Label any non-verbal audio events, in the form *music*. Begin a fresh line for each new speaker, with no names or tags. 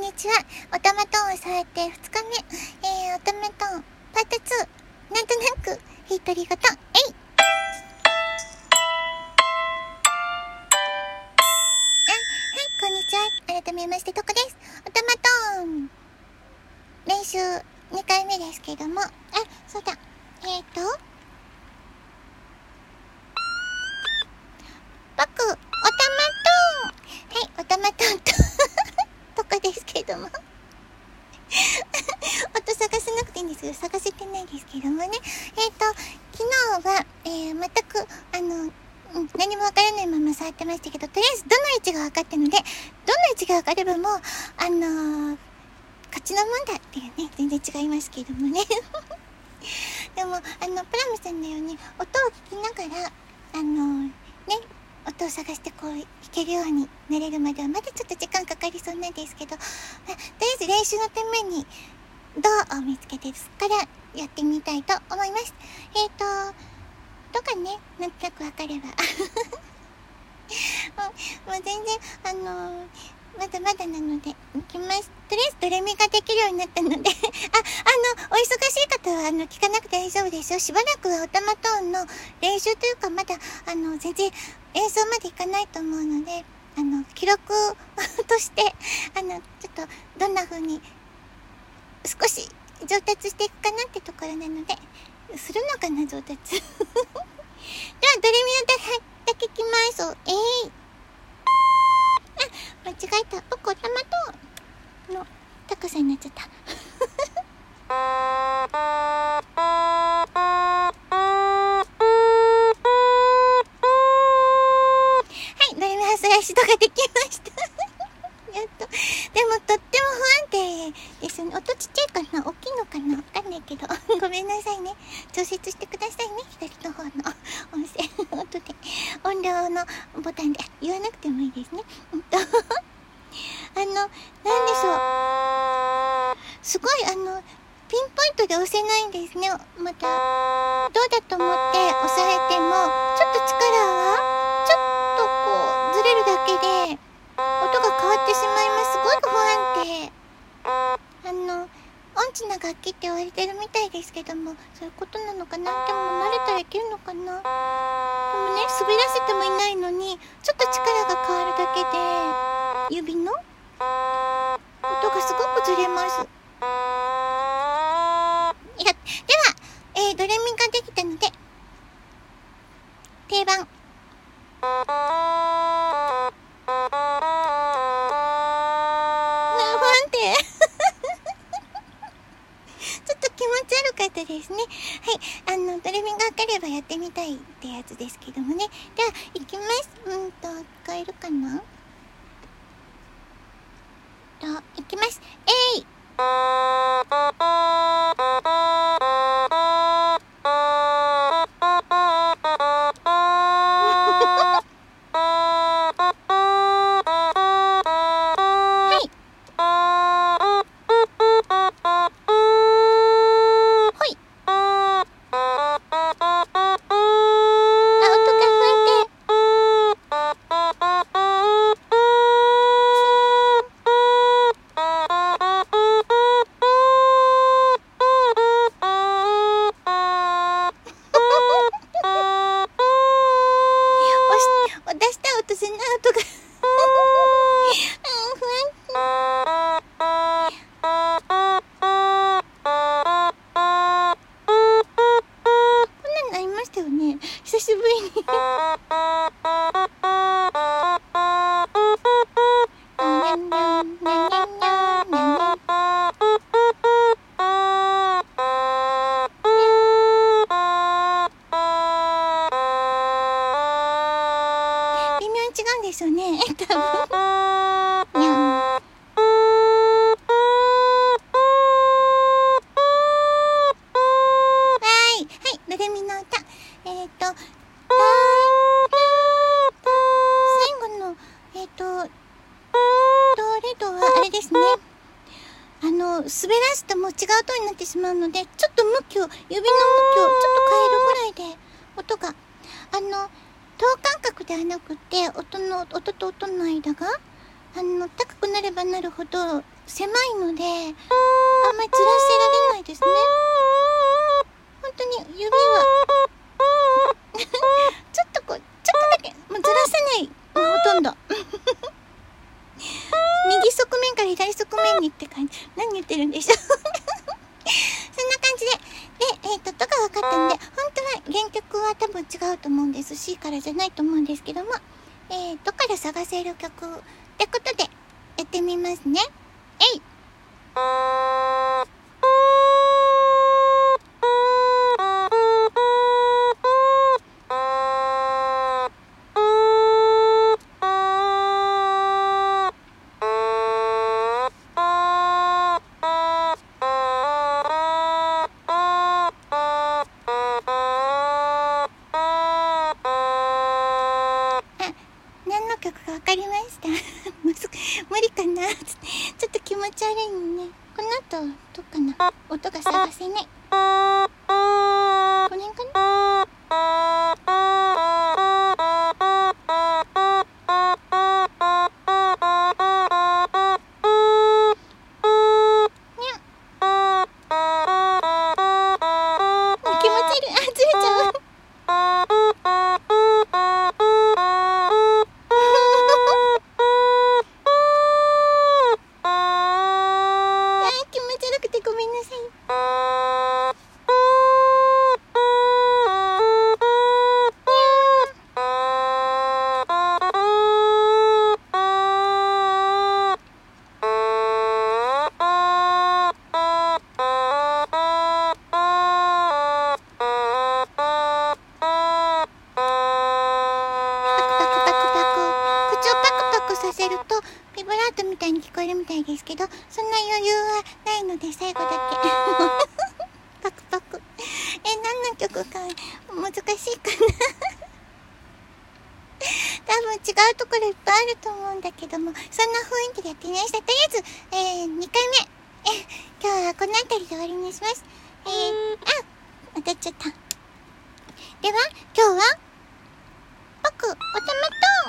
んにちは。おたまトーンをされて2日目。えー、おたまトーン、パート2。なんとなく、ひとりごと、えいあ、はい、こんにちは。改めまして、とこです。おたまトーン、練習2回目ですけども、あ、そうだ。えっ、ー、と、僕、おたまトーンはい、おたまトーンととこですけども音探さなくていいんですよ。探せてないですけどもね。えっ、ー、と、昨日は、えー、全く、あの、うん、何もわからないまま触ってましたけど、とりあえずどの位置が分かったので、どの位置が分かればもう、あのー、勝ちのもんだっていうね、全然違いますけどもね。*laughs* でも、あの、プラムさんのように、音を聞きながら、あのね、音を探してこう弾けるようになれるまではまだちょっと時間かかりそうなんですけど、とりあえず練習のために銅を見つけてからやってみたいと思います。えっ、ー、と、とかね、なんとなくわかれば。*laughs* もう全然、あのー、まだまだなので、行きます。とりあえずドレミができるようになったので *laughs* あ、あの、お忙しい方は、あの、聞かなくて大丈夫ですよ。しばらくはおたまトーンの練習というか、まだ、あの、全然演奏までいかないと思うので、あの、記録 *laughs* として、あの、ちょっと、どんな風に、少し上達していくかなってところなので、するのかな、上達。*laughs* では、ドレミのだけきます。えい、ー。間違えた。僕、おたまと、の、高さになっちゃった。はい、ドレミハスラシドができました。*laughs* やっと。でも、とっても不安定ですね。音ちっちゃいかな？大きいのかな？わかんないけど。*laughs* ごめんなさいね。調節してくださいね。左の方の音声、音で。音量のボタンで。言わなくてもいいですね。うんと。あの、なんでしょう。すごい、あの、ピンポイントで押せないんですね。また、どうだと思って押さえても、ちょっと力は、ちょっとこう、ずれるだけで、音が変わってしまいます。すごく不安定。あの、音痴な楽器って言われてるみたいですけども、そういうことなのかなでも慣れたらいけるのかなでもね、滑らせてもいないのに、ちょっと力が変わるだけで、指の音がすごくずれます。いや、では、えー、ドレミができたので、定番。不安定 *laughs* ちょっと気持ち悪かったですね。はい。あの、ドレミが分かればやってみたいってやつですけどもね。では、いきます。うんと、使えるかな？と、いきます。えいですよらすともう違う音になってしまうので、ちょっと向きを、指の向きをちょっと変えるぐらいで、音が、あの、等間隔ではなくて音の音と音の間があの高くなればばなるほど狭いので、あんまりずらせられないですね。本当に指はちょっとこう、ちょっとだけ、もうずらさない。もうほとんど。右側面から左側面にって感じ。何言ってるんでしょう *laughs* そんな感じで。で、えっ、ー、と、とが分かったんで、本当は原曲は多分違うと思うんです。C からじゃないと思うんですけども、えー、どから探せる曲ってことで、やってみますね。えいな。*laughs* ちょっと気持ち悪いね。この後どっかな音が探せないさせるとビブラートみたいに聞こえるみたいですけどそんな余裕はないので最後だけ。*laughs* パクパク。え何の曲か難しいかな。*laughs* 多分違うところいっぱいあると思うんだけどもそんな雰囲気でやってみました。とりあえず、えー、2回目。え今日はこの辺りで終わりにします。えー、あ当たっちゃった。では今日は僕おたまと